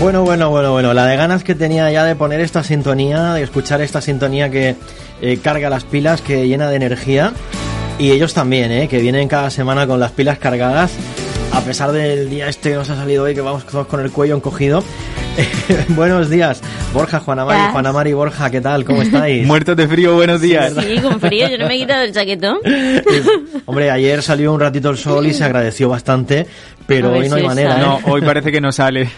Bueno, bueno, bueno, bueno. La de ganas que tenía ya de poner esta sintonía, de escuchar esta sintonía que eh, carga las pilas, que llena de energía. Y ellos también, ¿eh? que vienen cada semana con las pilas cargadas. A pesar del día este que nos ha salido hoy, que vamos todos con el cuello encogido. buenos días, Borja, Juana Mari, ¿Estás? Juana Mari, Borja, ¿qué tal? ¿Cómo estáis? Muertos de frío, buenos días. Sí, con frío, yo no me he quitado el chaquetón. Hombre, ayer salió un ratito el sol y se agradeció bastante, pero hoy no si hay manera. sale. ¿eh? No, hoy parece que no sale.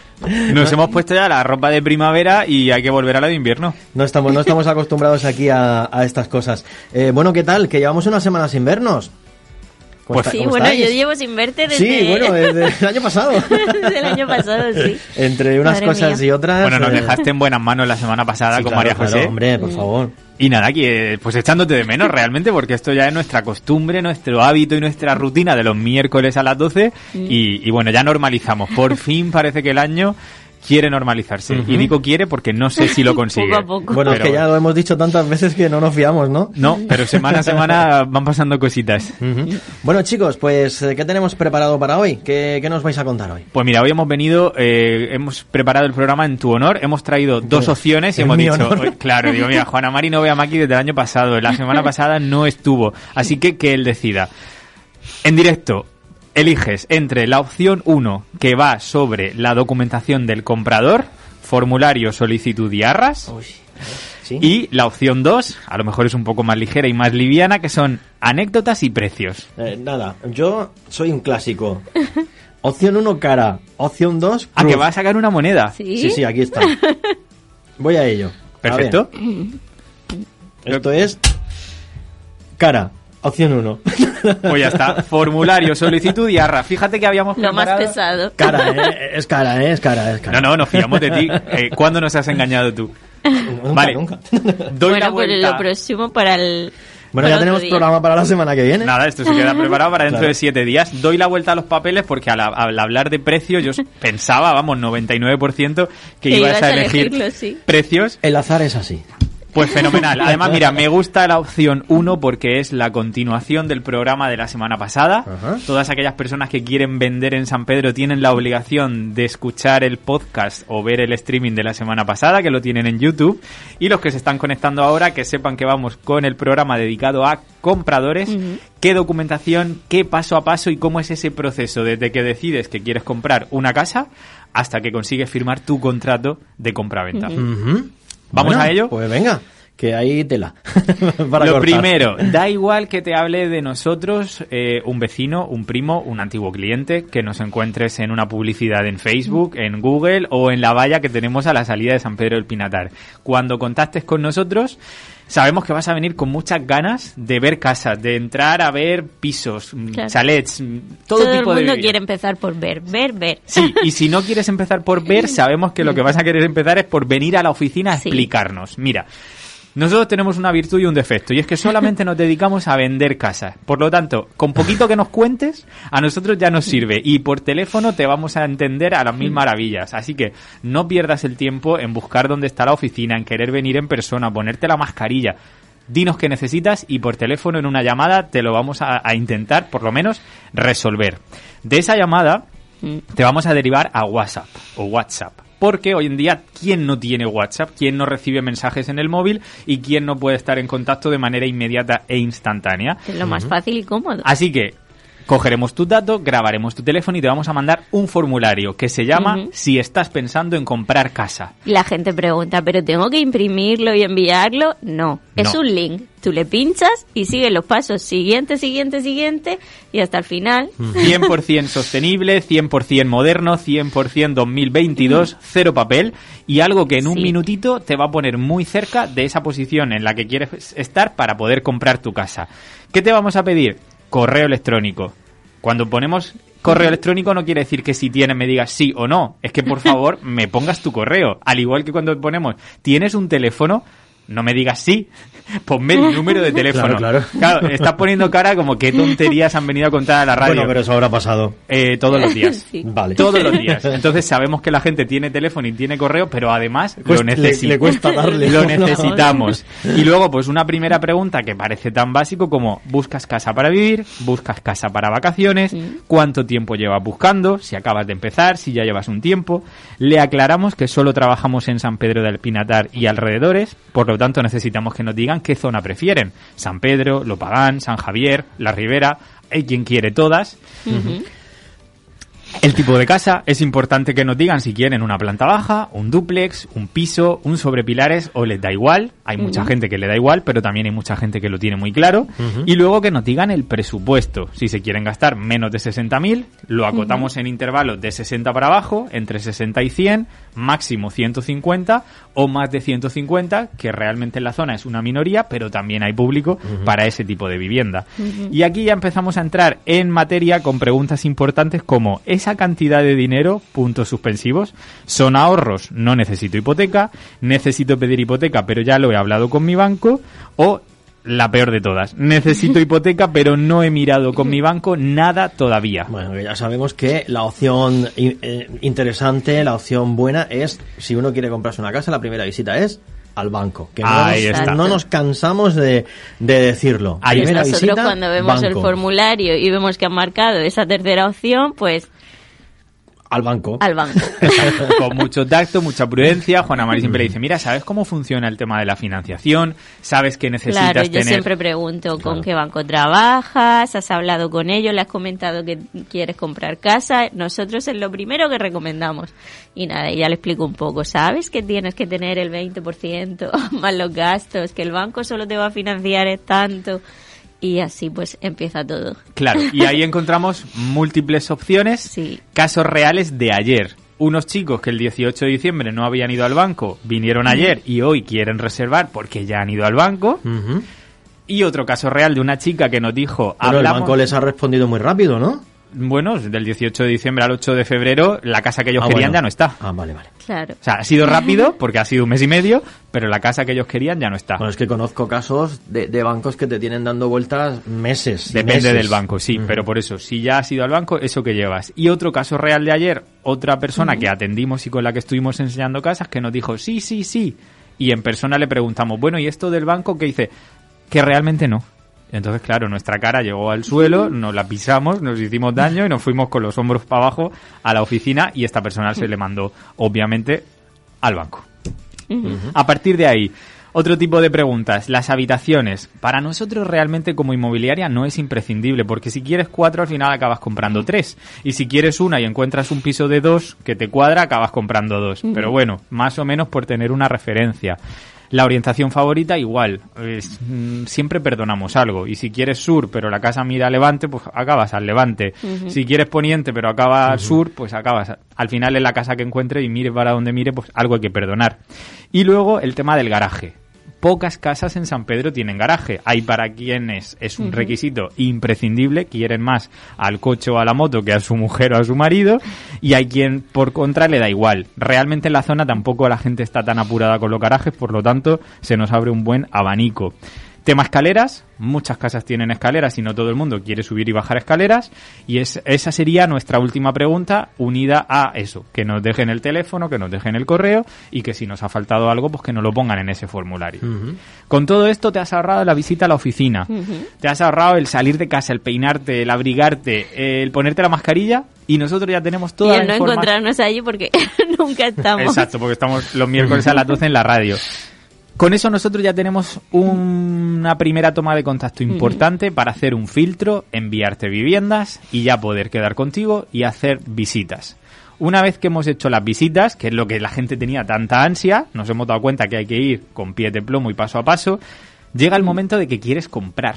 Nos hemos puesto ya la ropa de primavera y hay que volver a la de invierno. No estamos, no estamos acostumbrados aquí a, a estas cosas. Eh, bueno, ¿qué tal? Que llevamos una semana sin vernos. ¿Cómo Pues está- Sí, cómo bueno, estáis? yo llevo sin verte desde... Sí, bueno, desde el año pasado. desde el año pasado, sí. Entre unas Madre cosas mía. y otras. Bueno, nos eh, dejaste en buenas manos la semana pasada sí, con claro, María claro, José. hombre, por favor. Y nada, que pues echándote de menos realmente, porque esto ya es nuestra costumbre, nuestro hábito y nuestra rutina de los miércoles a las 12. Y, y bueno, ya normalizamos. Por fin parece que el año quiere normalizarse. Y digo quiere porque no sé si lo consigue. Poco a poco. Bueno, es que ya lo hemos dicho tantas veces que no nos fiamos, ¿no? No, pero semana a semana van pasando cositas. Bueno, chicos, pues, eh, ¿qué tenemos preparado para hoy? ¿Qué, qué nos vais a contar hoy? Pues mira, hoy hemos venido, eh, hemos preparado el programa en tu honor, hemos traído dos opciones y hemos dicho, claro, digo, mira, Juana Mari no ve a Maki desde el año pasado, la semana pasada no estuvo, así que que él decida. En directo, eliges entre la opción 1, que va sobre la documentación del comprador, formulario, solicitud y arras, ¿Sí? y la opción 2, a lo mejor es un poco más ligera y más liviana, que son anécdotas y precios. Eh, nada, yo soy un clásico. Opción 1, cara. Opción 2, Ah, que va a sacar una moneda. ¿Sí? Sí, sí, aquí está. Voy a ello. A Perfecto. ver, esto es cara. Opción 1. Pues ya está. Formulario, solicitud y arra. Fíjate que habíamos Lo más pesado. Cara, ¿eh? Es cara, ¿eh? Es cara, es cara. No, no, nos fiamos de ti. Eh, ¿Cuándo nos has engañado tú? Nunca, vale. nunca. Doy la bueno, pues vuelta. lo próximo para el... Bueno, para ya tenemos día. programa para la semana que viene. Nada, esto se queda preparado para dentro Claro. de siete días. Doy la vuelta a los papeles porque al, al hablar de precios yo pensaba, vamos, 99% que, Que ibas ibas a a elegir elegirlo, sí. precios. El azar es así. Pues fenomenal. Además, mira, me gusta la opción 1 porque es la continuación del programa de la semana pasada. Ajá. Todas aquellas personas que quieren vender en San Pedro tienen la obligación de escuchar el podcast o ver el streaming de la semana pasada, que lo tienen en YouTube. Y los que se están conectando ahora, que sepan que vamos con el programa dedicado a compradores, qué documentación, qué paso a paso y cómo es ese proceso desde que decides que quieres comprar una casa hasta que consigues firmar tu contrato de compra-venta. Ujú. ¿Vamos Bueno, a ello? Pues venga, que ahí tela. Para Lo cortar. primero, da igual que te hable de nosotros eh, un vecino, un primo, un antiguo cliente, que nos encuentres en una publicidad en Facebook, en Google o en la valla que tenemos a la salida de San Pedro del Pinatar. Cuando contactes con nosotros, sabemos que vas a venir con muchas ganas de ver casas, de entrar a ver pisos, mm, Claro. chalets, mm, todo, Todo, el tipo de mundo vivienda. quiere empezar por ver, ver, ver. Sí, y si no quieres empezar por ver, sabemos que lo que vas a querer empezar es por venir a la oficina a Sí. explicarnos. Mira, nosotros tenemos una virtud y un defecto, y es que solamente nos dedicamos a vender casas. Por lo tanto, con poquito que nos cuentes, a nosotros ya nos sirve, y por teléfono te vamos a entender a las mil maravillas. Así que no pierdas el tiempo en buscar dónde está la oficina, en querer venir en persona, ponerte la mascarilla. Dinos qué necesitas y por teléfono en una llamada te lo vamos a, a intentar, por lo menos, resolver. De esa llamada, te vamos a derivar a WhatsApp o WhatsApp. Porque hoy en día, ¿quién no tiene WhatsApp? ¿Quién no recibe mensajes en el móvil? ¿Y quién no puede estar en contacto de manera inmediata e instantánea? Es lo más fácil y cómodo. Así que cogeremos tus datos, grabaremos tu teléfono y te vamos a mandar un formulario que se llama. Si estás pensando en comprar casa. La gente pregunta, ¿pero tengo que imprimirlo y enviarlo? No, es un link. Tú le pinchas y sigues los pasos siguiente, siguiente, siguiente y hasta el final. 100% sostenible, 100% moderno, 100% 2022, cero papel y algo que en un Sí. minutito te va a poner muy cerca de esa posición en la que quieres estar para poder comprar tu casa. ¿Qué te vamos a pedir? Correo electrónico. Cuando ponemos correo electrónico no quiere decir que si tienes me digas sí o no. Es que por favor me pongas tu correo. Al igual que cuando ponemos tienes un teléfono, No me digas sí, ponme el número de teléfono. Claro, claro. estás poniendo cara como qué tonterías han venido a contar a la radio. Bueno, pero eso habrá pasado. Eh, todos los días. Sí. Vale. Todos los días. Entonces sabemos que la gente tiene teléfono y tiene correo, pero además Pues lo le- necesita. le cuesta darle. Lo necesitamos. Y luego, pues una primera pregunta que parece tan básico como ¿buscas casa para vivir? ¿Buscas casa para vacaciones? ¿Cuánto tiempo llevas buscando? Si acabas de empezar, si ya llevas un tiempo. Le aclaramos que solo trabajamos en San Pedro del Pinatar y alrededores, por lo tanto necesitamos que nos digan qué zona prefieren. San Pedro, Lopagán, San Javier, La Ribera, hay quien quiere todas. El tipo de casa es importante que nos digan si quieren una planta baja, un dúplex, un piso, un sobrepilares o les da igual. Hay mucha gente que le da igual, pero también hay mucha gente que lo tiene muy claro. Y luego que nos digan el presupuesto. Si se quieren gastar menos de 60.000, lo acotamos en intervalos de 60 para abajo, entre 60 y 100, máximo 150 o más de 150, que realmente en la zona es una minoría, pero también hay público para ese tipo de vivienda. Y aquí ya empezamos a entrar en materia con preguntas importantes como esa cantidad de dinero, puntos suspensivos, son ahorros, no necesito hipoteca, necesito pedir hipoteca, pero ya lo he hablado con mi banco, o la peor de todas, necesito hipoteca, pero no he mirado con mi banco nada todavía. Bueno, que ya sabemos que la opción eh, interesante, la opción buena es, si uno quiere comprarse una casa, la primera visita es al banco. Que no, Ahí nos, está. no nos cansamos de, de decirlo. Ahí primera. Nosotros visita, cuando vemos el formulario y vemos que han marcado esa tercera opción, pues Al banco. al banco. con mucho tacto, mucha prudencia. Juana María siempre le dice, mira, ¿sabes cómo funciona el tema de la financiación? ¿Sabes que necesitas Claro, yo tener...? siempre pregunto con Claro. qué banco trabajas, has hablado con ellos, le has comentado que quieres comprar casa. Nosotros es lo primero que recomendamos. Y nada, ya le explico un poco. ¿Sabes que tienes que tener el 20% más los gastos? Que el banco solo te va a financiar es tanto. Y así pues empieza todo. Claro, y ahí encontramos múltiples opciones, Sí. casos reales de ayer. Unos chicos que el 18 de diciembre no habían ido al banco, vinieron ayer y hoy quieren reservar porque ya han ido al banco. Y otro caso real de una chica que nos dijo, Bueno, el banco les ha respondido muy rápido, ¿no? Bueno, del 18 de diciembre al 8 de febrero, la casa que ellos Ah, querían bueno. ya no está. Ah, vale, vale. Claro. O sea, ha sido rápido porque ha sido un mes y medio, pero la casa que ellos querían ya no está. Bueno, es que conozco casos de, de bancos que te tienen dando vueltas meses. Depende meses. del banco, sí, pero por eso, si ya has ido al banco, eso que llevas. Y otro caso real de ayer, otra persona que atendimos y con la que estuvimos enseñando casas que nos dijo, sí, sí, sí. Y en persona le preguntamos, bueno, ¿y esto del banco que dice? Que realmente no. Entonces, claro, nuestra cara llegó al suelo, nos la pisamos, nos hicimos daño y nos fuimos con los hombros para abajo a la oficina y esta persona se le mandó, obviamente, al banco. A partir de ahí, otro tipo de preguntas. Las habitaciones. Para nosotros realmente como inmobiliaria no es imprescindible, porque si quieres cuatro al final acabas comprando tres. Y si quieres una y encuentras un piso de dos que te cuadra, acabas comprando dos. Pero bueno, más o menos por tener una referencia. La orientación favorita igual, es, mm, siempre perdonamos algo. Y si quieres sur, pero la casa mira a levante, pues acabas al levante. Si quieres poniente, pero acaba al sur, pues acabas. Al final en la casa que encuentre y mire para donde mire, pues algo hay que perdonar. Y luego el tema del garaje. Pocas casas en San Pedro tienen garaje. Hay para quienes es un requisito imprescindible, quieren más al coche o a la moto que a su mujer o a su marido, y hay quien por contra le da igual. Realmente en la zona tampoco la gente está tan apurada con los garajes, por lo tanto se nos abre un buen abanico. Tema escaleras, muchas casas tienen escaleras y no todo el mundo quiere subir y bajar escaleras y es, esa sería nuestra última pregunta unida a eso, que nos dejen el teléfono, que nos dejen el correo y que si nos ha faltado algo pues que nos lo pongan en ese formulario. Con todo esto te has ahorrado la visita a la oficina, te has ahorrado el salir de casa, el peinarte, el abrigarte, el ponerte la mascarilla y nosotros ya tenemos Y toda el la no encontrarnos allí porque nunca estamos. Exacto, porque estamos los miércoles a las 12 en la radio. Con eso nosotros ya tenemos una primera toma de contacto importante para hacer un filtro, enviarte viviendas y ya poder quedar contigo y hacer visitas. Una vez que hemos hecho las visitas, que es lo que la gente tenía tanta ansia, nos hemos dado cuenta que hay que ir con pie de plomo y paso a paso, llega el momento de que quieres comprar.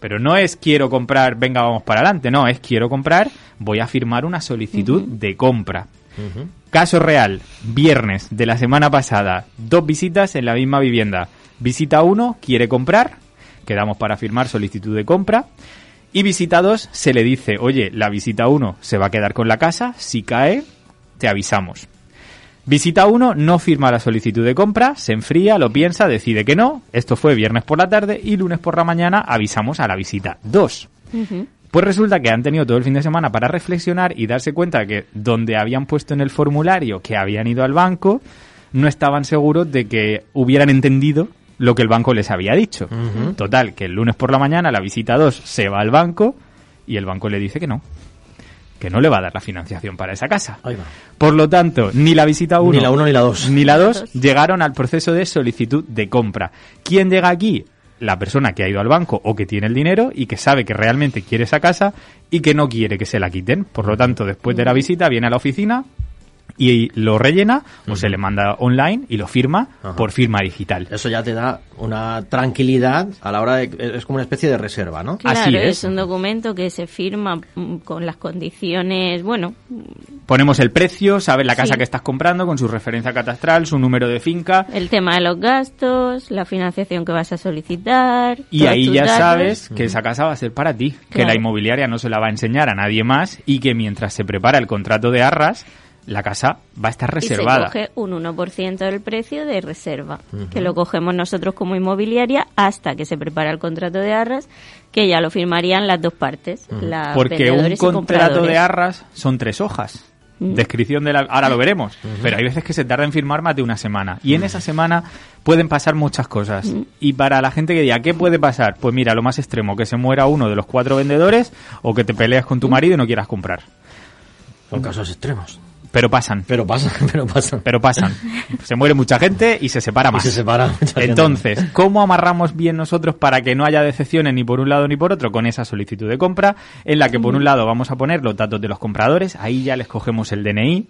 Pero no es quiero comprar, venga, vamos para adelante, no, es quiero comprar, voy a firmar una solicitud de compra. Caso real, viernes de la semana pasada, dos visitas en la misma vivienda. Visita 1, quiere comprar, quedamos para firmar solicitud de compra. Y visita 2, se le dice, oye, la visita 1 se va a quedar con la casa, si cae, te avisamos. Visita 1, no firma la solicitud de compra, se enfría, lo piensa, decide que no. Esto fue viernes por la tarde y lunes por la mañana avisamos a la visita 2. Pues resulta que han tenido todo el fin de semana para reflexionar y darse cuenta que donde habían puesto en el formulario que habían ido al banco, no estaban seguros de que hubieran entendido lo que el banco les había dicho. Total, que el lunes por la mañana la visita 2 se va al banco y el banco le dice que no, que no le va a dar la financiación para esa casa. Por lo tanto, ni la visita 1 Ni la uno ni la dos. ni la 2 llegaron al proceso de solicitud de compra. ¿Quién llega aquí? La persona que ha ido al banco o que tiene el dinero y que sabe que realmente quiere esa casa y que no quiere que se la quiten. Por lo tanto, después de la visita viene a la oficina y lo rellena o se le manda online y lo firma Ajá. por firma digital. Eso ya te da una tranquilidad a la hora de... Es como una especie de reserva, ¿no? Claro, Así es. es. un documento que se firma mm, con las condiciones, bueno, Ponemos el precio, sabes la casa Sí. que estás comprando con su referencia catastral, su número de finca el tema de los gastos, la financiación que vas a solicitar. y ahí ya datos. sabes que esa casa va a ser para ti, que la inmobiliaria no se la va a enseñar a nadie más y que mientras se prepara el contrato de arras, la casa va a estar reservada. Y se coge un 1% del precio de reserva, que lo cogemos nosotros como inmobiliaria hasta que se prepara el contrato de arras, que ya lo firmarían las dos partes, las Porque un contrato de arras son tres hojas. Mm. Descripción de la... Ahora lo veremos. Pero hay veces que se tarda en firmar más de una semana. Y en esa semana pueden pasar muchas cosas. Y para la gente que diga, ¿qué puede pasar? Pues mira, lo más extremo, que se muera uno de los cuatro vendedores o que te peleas con tu marido y no quieras comprar. Son casos extremos. Pero pasan. Pero pasa, pero pasa. Pero pasan. Se muere mucha gente y se separa Y más. se separa mucha gente. Entonces, ¿cómo amarramos bien nosotros para que no haya decepciones ni por un lado ni por otro con esa solicitud de compra? En la que por un lado vamos a poner los datos de los compradores, ahí ya les cogemos el DNI.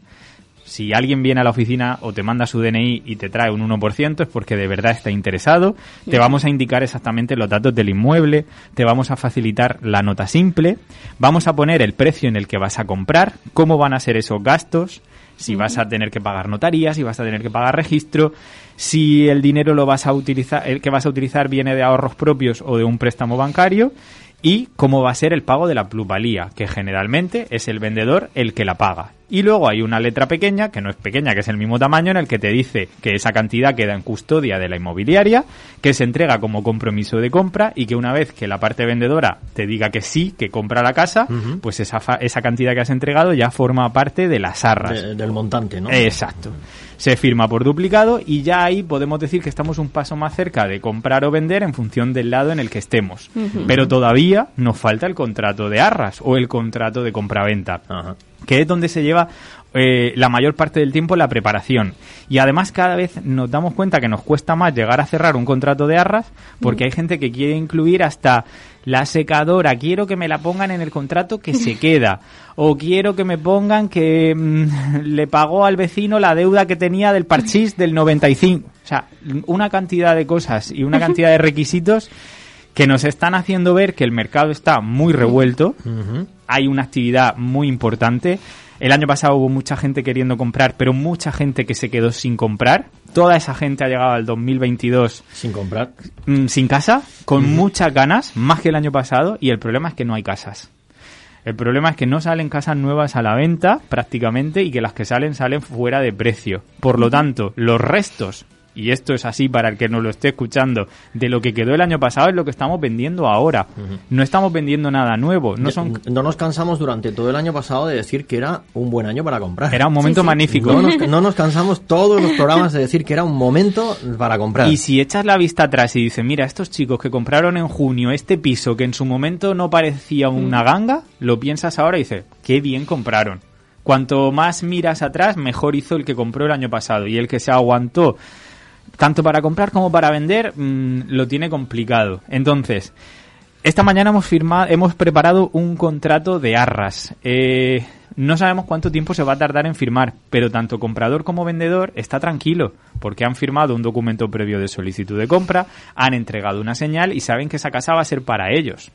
Si alguien viene a la oficina o te manda su DNI y te trae un 1% es porque de verdad está interesado. Te vamos a indicar exactamente los datos del inmueble, te vamos a facilitar la nota simple, vamos a poner el precio en el que vas a comprar, cómo van a ser esos gastos, si vas a tener que pagar notarías, si vas a tener que pagar registro, si el dinero lo vas a utilizar, el que vas a utilizar viene de ahorros propios o de un préstamo bancario y cómo va a ser el pago de la plusvalía, que generalmente es el vendedor el que la paga. Y luego hay una letra pequeña, que no es pequeña, que es el mismo tamaño, en el que te dice que esa cantidad queda en custodia de la inmobiliaria, que se entrega como compromiso de compra y que una vez que la parte vendedora te diga que sí, que compra la casa, pues esa, fa- esa cantidad que has entregado ya forma parte de las arras. De- del montante, ¿no? Exacto. Se firma por duplicado y ya ahí podemos decir que estamos un paso más cerca de comprar o vender en función del lado en el que estemos. Pero todavía nos falta el contrato de arras o el contrato de compraventa Ajá. Que es donde se lleva eh, la mayor parte del tiempo la preparación. Y además cada vez nos damos cuenta que nos cuesta más llegar a cerrar un contrato de arras porque hay gente que quiere incluir hasta la secadora, quiero que me la pongan en el contrato que se queda. O quiero que me pongan que mm, le pagó al vecino la deuda que tenía del parchís del 95. O sea, una cantidad de cosas y una cantidad de requisitos que nos están haciendo ver que el mercado está muy revuelto. Hay una actividad muy importante. El año pasado hubo mucha gente queriendo comprar, pero mucha gente que se quedó sin comprar. Toda esa gente ha llegado al 2022 Sin comprar. mm, sin casa, con muchas ganas, más que el año pasado, y el problema es que no hay casas. El problema es que no salen casas nuevas a la venta prácticamente y que las que salen salen fuera de precio. Por lo tanto, los restos, y esto es así para el que nos lo esté escuchando, de lo que quedó el año pasado es lo que estamos vendiendo ahora. No estamos vendiendo nada nuevo. No son... no nos cansamos durante todo el año pasado de decir que era un buen año para comprar. Era un momento Sí, sí. magnífico. No nos, no nos cansamos todos los programas de decir que era un momento para comprar. Y si echas la vista atrás y dices, mira, estos chicos que compraron en junio este piso que en su momento no parecía una ganga, lo piensas ahora y dices, qué bien compraron. Cuanto más miras atrás, mejor hizo el que compró el año pasado. Y el que se aguantó tanto para comprar como para vender, mm, lo tiene complicado. Entonces, esta mañana hemos firmado, hemos preparado un contrato de arras. Eh, no sabemos cuánto tiempo se va a tardar en firmar, pero tanto comprador como vendedor está tranquilo, porque han firmado un documento previo de solicitud de compra, han entregado una señal y saben que esa casa va a ser para ellos.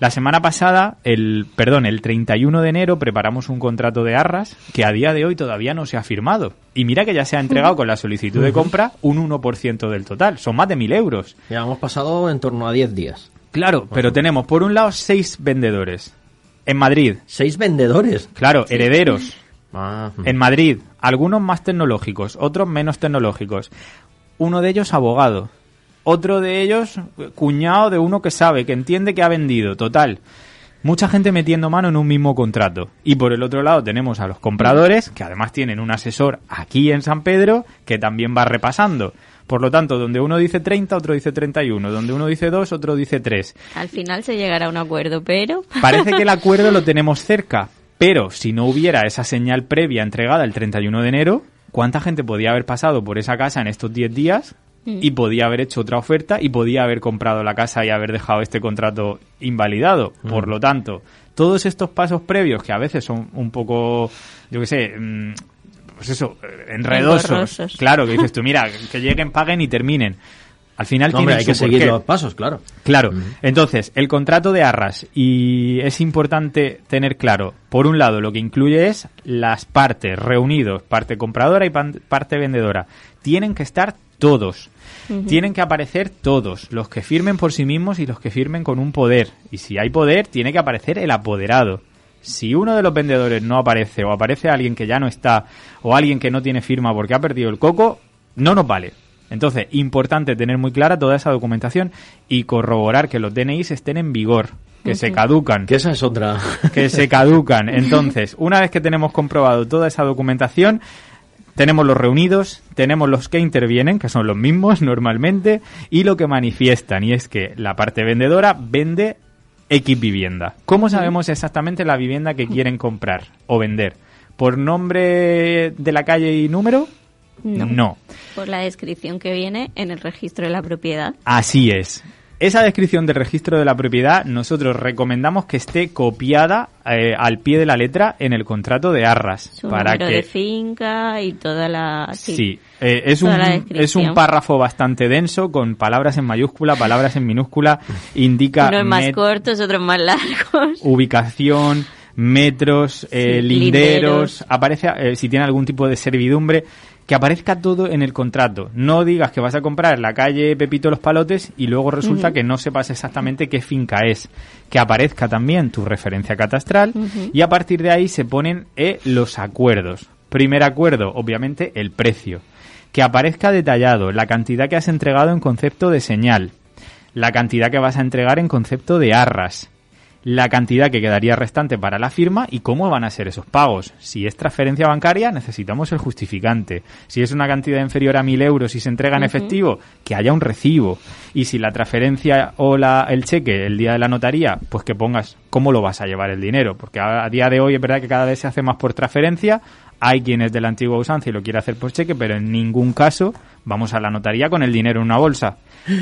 La semana pasada, el, perdón, el 31 de enero preparamos un contrato de arras que a día de hoy todavía no se ha firmado. Y mira que ya se ha entregado con la solicitud de compra un 1% del total. Son más de 1.000 euros. Ya hemos pasado en torno a 10 días. Claro, pero tenemos por un lado seis vendedores en Madrid. Seis vendedores. Claro, herederos. Ah, En Madrid, algunos más tecnológicos, otros menos tecnológicos. Uno de ellos abogado, otro de ellos cuñado de uno que sabe, que entiende que ha vendido. Total, mucha gente metiendo mano en un mismo contrato. Y por el otro lado tenemos a los compradores, que además tienen un asesor aquí en San Pedro, que también va repasando. Por lo tanto, donde uno dice 30, otro dice 31. Donde uno dice 2, otro dice 3. Al final se llegará a un acuerdo, pero... Parece que el acuerdo lo tenemos cerca, pero si no hubiera esa señal previa entregada el 31 de enero, ¿cuánta gente podía haber pasado por esa casa en estos 10 días? Y podía haber hecho otra oferta y podía haber comprado la casa y haber dejado este contrato invalidado. Por lo tanto, todos estos pasos previos que a veces son un poco, yo qué sé, mm, pues eso, eh, enredosos. Claro, que dices tú, mira, que lleguen, paguen y terminen. Al final No, hombre, hay que seguir los pasos, claro. Claro, entonces, el contrato de arras, y es importante tener claro, por un lado, lo que incluye es las partes reunidos, parte compradora y parte vendedora. Tienen que estar todos. Tienen que aparecer todos, los que firmen por sí mismos y los que firmen con un poder. Y si hay poder, tiene que aparecer el apoderado. Si uno de los vendedores no aparece, o aparece alguien que ya no está, o alguien que no tiene firma porque ha perdido el coco, no nos vale. Entonces, importante tener muy clara toda esa documentación y corroborar que los DNIs estén en vigor, que se caducan, Que esa es otra. que se caducan. Entonces, una vez que tenemos comprobado toda esa documentación, tenemos los reunidos, tenemos los que intervienen, que son los mismos normalmente, y lo que manifiestan, y es que la parte vendedora vende X vivienda. ¿Cómo sabemos exactamente la vivienda que quieren comprar o vender? ¿Por nombre de la calle y número? no. Por la descripción que viene en el registro de la propiedad. Así es. Esa descripción del registro de la propiedad nosotros recomendamos que esté copiada eh, al pie de la letra en el contrato de arras Su para número que de finca y toda la... sí, eh, es un la es un párrafo bastante denso con palabras en mayúscula, palabras en minúscula, indica Unos más cortos, otros más largos. ubicación, metros, eh, Sí, linderos, linderos. aparece eh, si tiene algún tipo de servidumbre, que aparezca todo en el contrato. No digas que vas a comprar la calle Pepito Los Palotes y luego resulta que no sepas exactamente qué finca es. Que aparezca también tu referencia catastral y a partir de ahí se ponen eh, los acuerdos. Primer acuerdo, obviamente, el precio. Que aparezca detallado la cantidad que has entregado en concepto de señal, la cantidad que vas a entregar en concepto de arras, la cantidad que quedaría restante para la firma y cómo van a ser esos pagos. Si es transferencia bancaria, necesitamos el justificante. Si es una cantidad inferior a 1.000 euros y se entrega en efectivo, que haya un recibo. Y si la transferencia o la, el cheque el día de la notaría, pues que pongas cómo lo vas a llevar el dinero. Porque a, a día de hoy es verdad que cada vez se hace más por transferencia. Hay quienes de la antigua usanza y lo quiere hacer por cheque, pero en ningún caso vamos a la notaría con el dinero en una bolsa.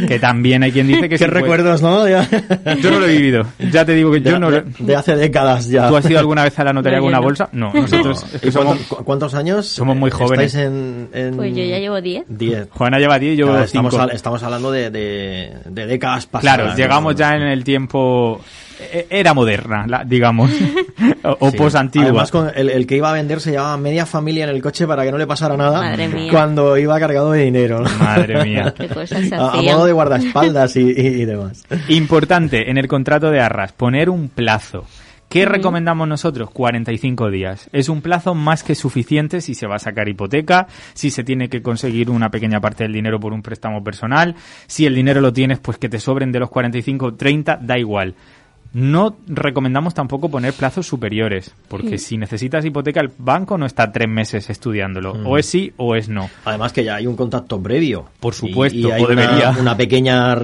Que también hay quien dice que Qué puede- recuerdos, ¿no? Yo no lo he vivido. Ya te digo que yo no lo... de- de hace décadas ya. ¿Tú has ido alguna vez a la notaría No, con una bolsa? No, nosotros es que ¿Y somos... cuánto- cu- ¿Cuántos años? somos muy jóvenes. ¿Estáis en, en- Pues yo ya llevo 10. 10. Juana lleva 10 y yo Claro, 5. estamos, estamos hablando de, de, de décadas pasadas. Claro, ¿no? llegamos ya en el tiempo... e- Era moderna, la- digamos. o o Sí. posantigua. Además, con el, el que iba a vender se llevaba media familia en el coche para que no le pasara nada Madre mía. cuando iba cargado de dinero. ¿no? Madre mía. Qué cosas se A, modo de guardaespaldas y, y- y demás. Importante en el contrato de arras, poner un plazo. ¿Qué recomendamos nosotros? 45 días. Es un plazo más que suficiente si se va a sacar hipoteca, si se tiene que conseguir una pequeña parte del dinero por un préstamo personal, si el dinero lo tienes, pues que te sobren de los 45, 30, da igual. No recomendamos tampoco poner plazos superiores, porque si necesitas hipoteca, el banco no está tres meses estudiándolo. O es sí o es no. Además que ya hay un contacto previo. Por supuesto, Y, y hay o una- debería. Una, pequeña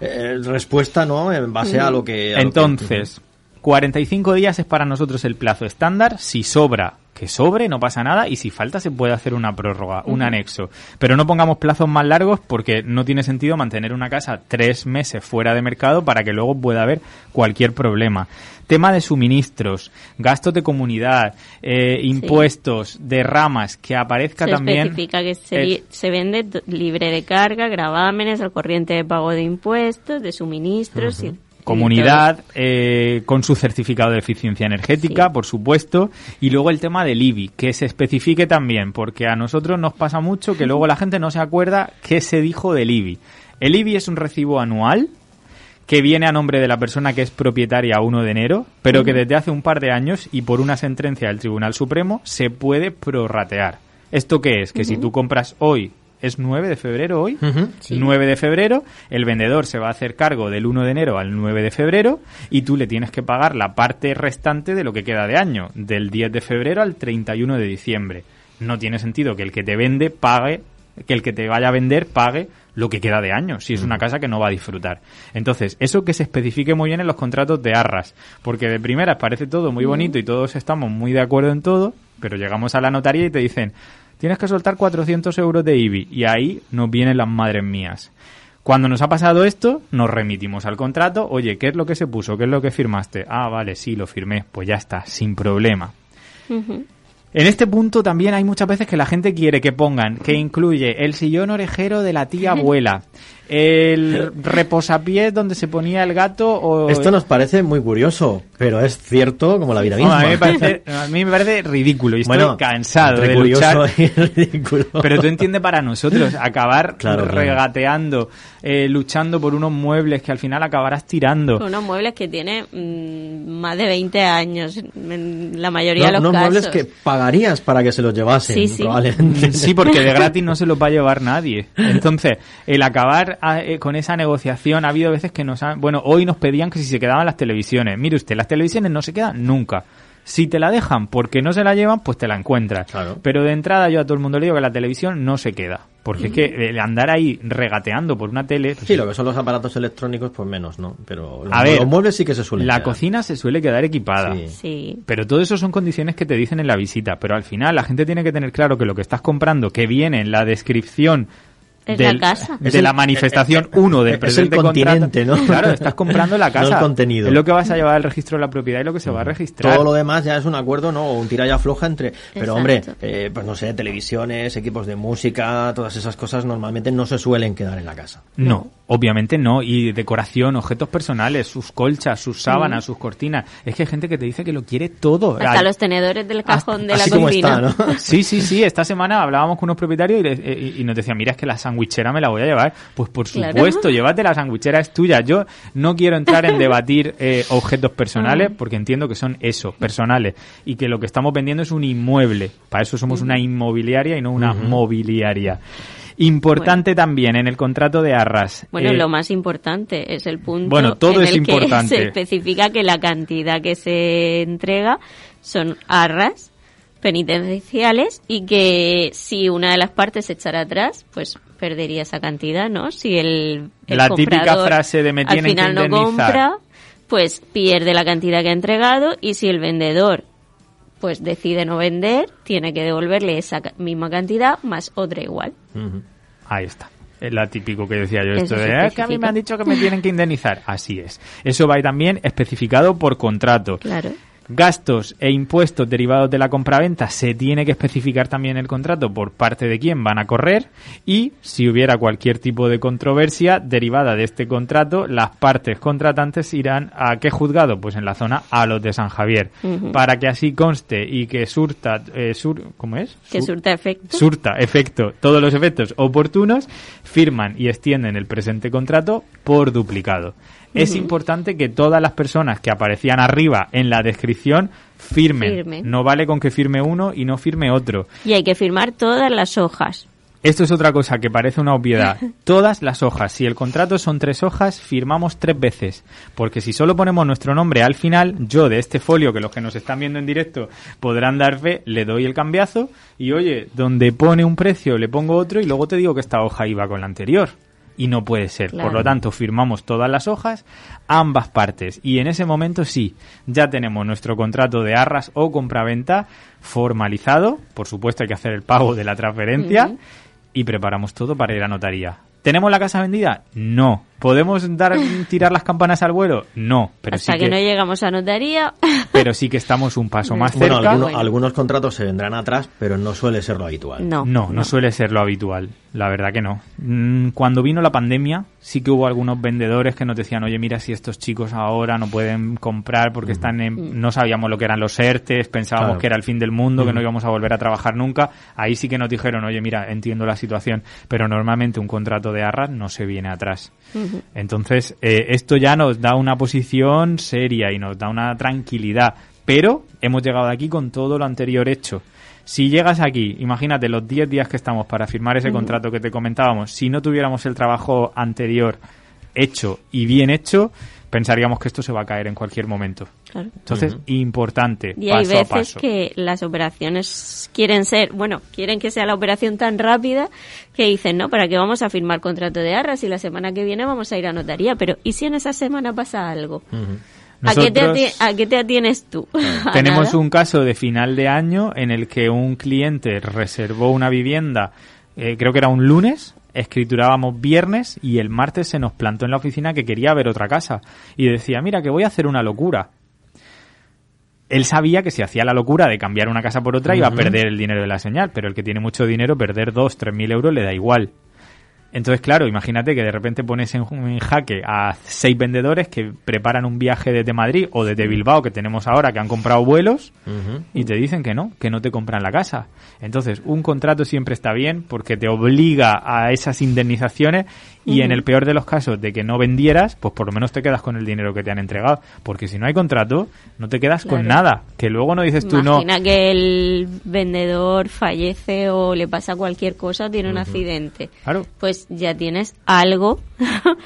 eh, respuesta, ¿no? En base a lo que... a lo que- Entonces, 45 días es para nosotros el plazo estándar. Si sobra, que sobre, no pasa nada. Y si falta, se puede hacer una prórroga, un anexo. Pero no pongamos plazos más largos porque no tiene sentido mantener una casa tres meses fuera de mercado para que luego pueda haber cualquier problema. Tema de suministros, gastos de comunidad, eh, impuestos, derramas, que aparezca Se también. especifica que se, el- se vende libre de carga, gravámenes, al corriente de pago de impuestos, de suministros y Comunidad eh, con su certificado de eficiencia energética, Sí. por supuesto, y luego el tema del IBI, que se especifique también, porque a nosotros nos pasa mucho que luego la gente no se acuerda qué se dijo del IBI. El IBI es un recibo anual que viene a nombre de la persona que es propietaria a 1 de enero, pero que desde hace un par de años y por una sentencia del Tribunal Supremo se puede prorratear. ¿Esto qué es? Que si tú compras hoy, es 9 de febrero hoy, Ujú. 9 de febrero, el vendedor se va a hacer cargo del 1 de enero al 9 de febrero y tú le tienes que pagar la parte restante de lo que queda de año, del 10 de febrero al 31 de diciembre. No tiene sentido que el que te vende pague, que el que te vaya a vender pague lo que queda de año, si es una casa que no va a disfrutar. Entonces, eso que se especifique muy bien en los contratos de arras, porque de primeras parece todo muy bonito y todos estamos muy de acuerdo en todo, pero llegamos a la notaría y te dicen, tienes que soltar 400 euros de IBI, y ahí nos vienen las madres mías. Cuando nos ha pasado esto, nos remitimos al contrato, oye, ¿qué es lo que se puso? ¿Qué es lo que firmaste? Ah, vale, sí, lo firmé, pues ya está, sin problema. En este punto también hay muchas veces que la gente quiere que pongan, que incluye el sillón orejero de la tía abuela, el reposapiés donde se ponía el gato o... Esto nos parece muy curioso, pero es cierto como la vida No, misma. a, mí me parece, a mí me parece ridículo y estoy cansado de curioso luchar. y ridículo. Pero tú entiendes para nosotros, acabar Claro, regateando, eh, luchando por unos muebles que al final acabarás tirando. Unos muebles que tienen mm, más de 20 años, en la mayoría No, de los unos casos. muebles que pagarías para que se los llevasen, Sí, sí. probablemente. Sí, porque de gratis no se los va a llevar nadie. Entonces, el acabar a- eh, con esa negociación, ha habido veces que nos han... Bueno, hoy nos pedían que si se quedaban las televisiones. Mire usted, las televisiones no se quedan nunca. Si te la dejan porque no se la llevan, pues te la encuentras. Claro. Pero de entrada yo a todo el mundo le digo que la televisión no se queda. Porque es que el andar ahí regateando por una tele... Sí, lo que son los aparatos electrónicos, pues menos, ¿no? Pero los, A ver, los muebles sí que se suelen La quedar. cocina se suele quedar equipada. Sí. Sí. Pero todo eso son condiciones que te dicen en la visita. Pero al final la gente tiene que tener claro que lo que estás comprando, que viene en la descripción Es del- la casa. de la manifestación 1 del es el presente continente, contrato. ¿no? Claro, estás comprando la No casa. el contenido. Es lo que vas a llevar al registro de la propiedad y lo que se va a registrar. Todo lo demás ya es un acuerdo, ¿no? O un tira y afloja entre... Pero, Exacto. hombre, eh, pues no sé, televisiones, equipos de música, todas esas cosas normalmente no se suelen quedar en la casa. No, obviamente no. Y decoración, objetos personales, sus colchas, sus sábanas, sus cortinas. Es que hay gente que te dice que lo quiere todo. Hasta Ay, los tenedores del cajón de la cocina. está, ¿no? Sí, sí, sí. Esta semana hablábamos con unos propietarios y, eh, y nos decían, mira, es que la sandwichera me la voy a llevar. Pues por Claro. supuesto, llévate la sandwichera, es tuya. Yo no quiero entrar en debatir eh, objetos personales porque entiendo que son eso, personales. Y que lo que estamos vendiendo es un inmueble. Para eso somos una inmobiliaria y no una mobiliaria. Importante también en el contrato de arras. Bueno, eh, lo más importante es el punto Bueno, todo en es el importante. que se especifica que la cantidad que se entrega son arras penitenciales y que si una de las partes se echara atrás, pues perdería esa cantidad, ¿no? Si el, el La típica comprador frase de me al que final no compra, pues pierde la cantidad que ha entregado y si el vendedor pues decide no vender, tiene que devolverle esa misma cantidad más otra igual. Ujú. Ahí está. Es la típico que decía yo, esto de, "Ah, que a mí me han dicho que me tienen que indemnizar. Así es. Eso va también especificado por contrato. Claro. Gastos e impuestos derivados de la compraventa se tiene que especificar también el contrato por parte de quién van a correr y si hubiera cualquier tipo de controversia derivada de este contrato, las partes contratantes irán a qué juzgado? Pues en la zona a los de San Javier. Para que así conste y que surta, eh, sur, ¿cómo es? Que Sur- surta efecto. surta efecto todos los efectos oportunos, firman y extienden el presente contrato por duplicado. Es importante que todas las personas que aparecían arriba en la descripción firmen. Firmen. No vale con que firme uno y no firme otro. Y hay que firmar todas las hojas. Esto es otra cosa que parece una obviedad. Todas las hojas, si el contrato son tres hojas, firmamos tres veces. Porque si solo ponemos nuestro nombre al final, yo de este folio, que los que nos están viendo en directo podrán dar fe, le doy el cambiazo y oye, donde pone un precio le pongo otro y luego te digo que esta hoja iba con la anterior. Y no puede ser. Por lo tanto, firmamos todas las hojas, ambas partes. Y en ese momento sí, ya tenemos nuestro contrato de arras o compraventa formalizado. Por supuesto, hay que hacer el pago de la transferencia y preparamos todo para ir a notaría. ¿Tenemos la casa vendida? No. ¿Podemos dar tirar las campanas al vuelo? No. Pero Hasta sí que, que, no llegamos a notaría. pero sí que estamos un paso más cerca. Bueno, algunos, Bueno. algunos contratos se vendrán atrás, pero no suele ser lo habitual. no. No, no suele ser lo habitual. La verdad que no. Mm, Cuando vino la pandemia, sí que hubo algunos vendedores que nos decían, oye, mira, si estos chicos ahora no pueden comprar porque están en... no sabíamos lo que eran los ERTES, pensábamos Claro. que era el fin del mundo, que no íbamos a volver a trabajar nunca. Ahí sí que nos dijeron, oye, mira, entiendo la situación, pero normalmente un contrato de arras no se viene atrás. Entonces, eh, esto ya nos da una posición seria y nos da una tranquilidad. Pero hemos llegado aquí con todo lo anterior hecho. Si llegas aquí, imagínate los 10 días que estamos para firmar ese contrato que te comentábamos, si no tuviéramos el trabajo anterior hecho y bien hecho, pensaríamos que esto se va a caer en cualquier momento. Claro. Entonces, importante, Y hay paso a veces paso. que las operaciones quieren ser, bueno, quieren que sea la operación tan rápida que dicen, no, ¿para qué vamos a firmar contrato de arras y la semana que viene vamos a ir a notaría? Pero, ¿y si en esa semana pasa algo? ¿A, qué te Nosotros- ati- ¿A qué te atienes tú? ¿A Tenemos un caso de final de año en el que un cliente reservó una vivienda, eh, creo que era un lunes, escriturábamos viernes y el martes se nos plantó en la oficina que quería ver otra casa y decía, mira, que voy a hacer una locura. Él sabía que si hacía la locura de cambiar una casa por otra iba a perder el dinero de la señal, pero el que tiene mucho dinero, perder dos, tres mil euros le da igual. Entonces, claro, imagínate que de repente pones en, en jaque a seis vendedores que preparan un viaje desde Madrid o desde Bilbao que tenemos ahora que han comprado vuelos y te dicen que no, que no te compran la casa. Entonces, un contrato siempre está bien porque te obliga a esas indemnizaciones y en el peor de los casos de que no vendieras, pues por lo menos te quedas con el dinero que te han entregado. Porque si no hay contrato, no te quedas con nada. Que luego no dices tú no. Imagina que el vendedor fallece o le pasa cualquier cosa tiene un accidente. Claro. Pues ya tienes algo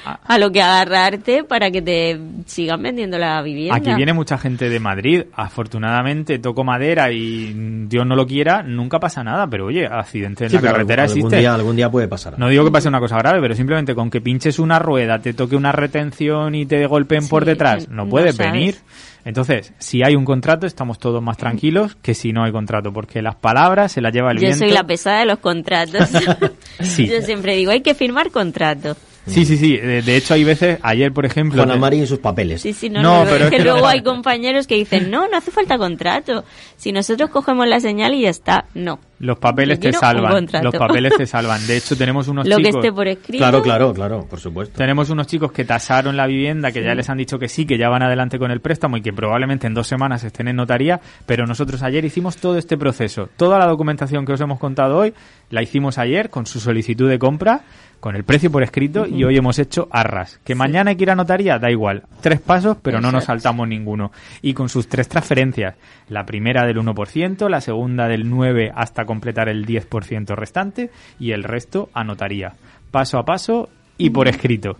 Ah. a lo que agarrarte para que te sigan vendiendo la vivienda. Aquí viene mucha gente de Madrid. Afortunadamente toco madera y Dios no lo quiera, nunca pasa nada. Pero oye, accidente en Sí, la carretera algún existe. día, algún día puede pasar. No digo que pase una cosa grave, pero simplemente con que pinches una rueda, te toque una retención y te golpeen por detrás, no puedes venir. Entonces, si hay un contrato, estamos todos más tranquilos que si no hay contrato, porque las palabras se las lleva el Yo viento. soy la pesada de los contratos. Sí. Yo siempre digo, hay que firmar contrato. Sí, sí, sí. De, de hecho, hay veces, ayer, por ejemplo... Juana te- Mari y sus papeles. Sí, sí, no, No, no, pero es es que que luego no- hay compañeros que dicen, no, no hace falta contrato. Si nosotros cogemos la señal y ya está. No. Los papeles te salvan. Los papeles te salvan. De hecho, tenemos unos Lo que chicos... esté por escrito. Claro, claro, claro, por supuesto. Tenemos unos chicos que tasaron la vivienda, que ya les han dicho que sí, que ya van adelante con el préstamo y que probablemente en dos semanas estén en notaría, pero nosotros ayer hicimos todo este proceso. Toda la documentación que os hemos contado hoy la hicimos ayer con su solicitud de compra, con el precio por escrito y hoy hemos hecho arras. Que mañana hay que ir a notaría, da igual. Tres pasos, pero no nos saltamos ninguno. Y con sus tres transferencias. La primera del 1%, la segunda del 9% hasta completar el 10% restante y el resto a notaría. Paso a paso y por escrito.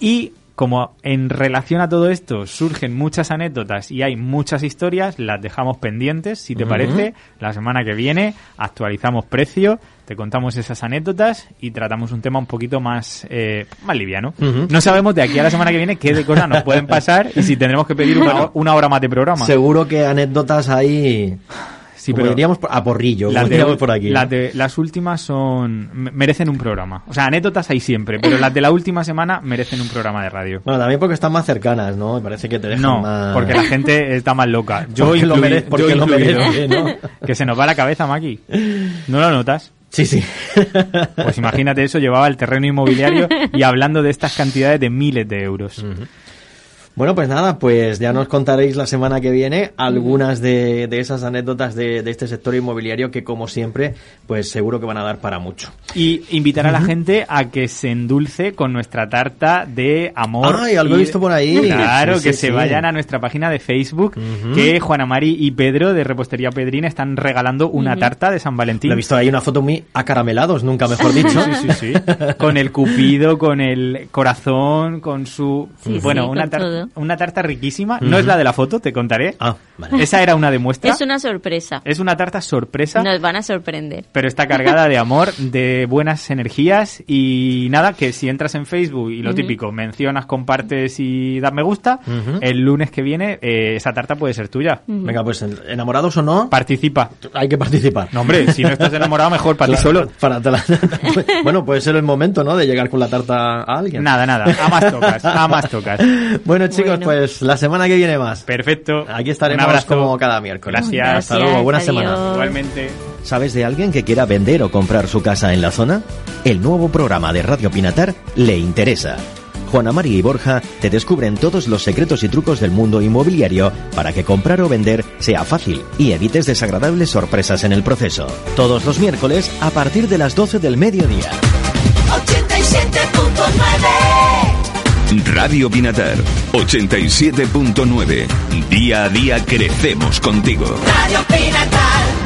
Y como en relación a todo esto surgen muchas anécdotas y hay muchas historias, las dejamos pendientes, si te parece. La semana que viene actualizamos precio, te contamos esas anécdotas y tratamos un tema un poquito más, eh, más liviano. No sabemos de aquí a la semana que viene qué de cosas nos pueden pasar y si tendremos que pedir una, una hora más de programa. Seguro que anécdotas ahí. Sí, como pero diríamos a porrillo, las, de- por aquí. las de- las últimas son me- merecen un programa. O sea, anécdotas hay siempre, pero las de la última semana merecen un programa de radio. Bueno, también porque están más cercanas, ¿no? Me parece que te dejan No, más... porque la gente está más loca. Yo Porque lo incluido- mere- porque yo lo incluido. merece, ¿no? Que se nos va la cabeza, Maki. ¿No lo notas? Sí, sí. Pues imagínate eso, llevaba el terreno inmobiliario y hablando de estas cantidades de miles de euros. Bueno, pues nada, pues ya nos contaréis la semana que viene algunas de, de esas anécdotas de, de este sector inmobiliario que, como siempre, pues seguro que van a dar para mucho. Y invitar a la gente a que se endulce con nuestra tarta de amor. Ay, algo he visto por ahí. Claro, Sí, que sí, se sí. vayan a nuestra página de Facebook, que Juana Mari y Pedro de Repostería Pedrina están regalando una tarta de San Valentín. Lo he visto ahí una foto muy acaramelados, nunca mejor dicho. Sí, sí, sí. Con el cupido, con el corazón, con su... Sí, bueno, sí, una, con tar- todo. una tarta riquísima. No es la de la foto, te contaré. Ah, vale. Esa era una de muestra. Es una sorpresa. Es una tarta sorpresa. Nos van a sorprender. Pero está cargada de amor, de buenas energías y nada, que si entras en Facebook y lo típico, mencionas, compartes y das me gusta, Ujú. el lunes que viene eh, esa tarta puede ser tuya. Venga, pues enamorados o no, Participa. hay que participar. No, hombre, si no estás enamorado, mejor para ti solo. para te la- bueno, puede ser el momento, ¿no? De llegar con la tarta a alguien. Nada, nada, a más tocas, a más tocas. Bueno, chicos. Bueno. pues la semana que viene más. Perfecto. Aquí estaremos Un abrazo. como cada miércoles. Gracias. Hasta luego, buena semana. Igualmente. ¿Sabes de alguien que quiera vender o comprar su casa en la zona? El nuevo programa de Radio Pinatar le interesa. Juana María y Borja te descubren todos los secretos y trucos del mundo inmobiliario para que comprar o vender sea fácil y evites desagradables sorpresas en el proceso. Todos los miércoles a partir de las 12 del mediodía. 87.9 Radio Pinatar 87.9 Día a día crecemos contigo. Radio Pinatar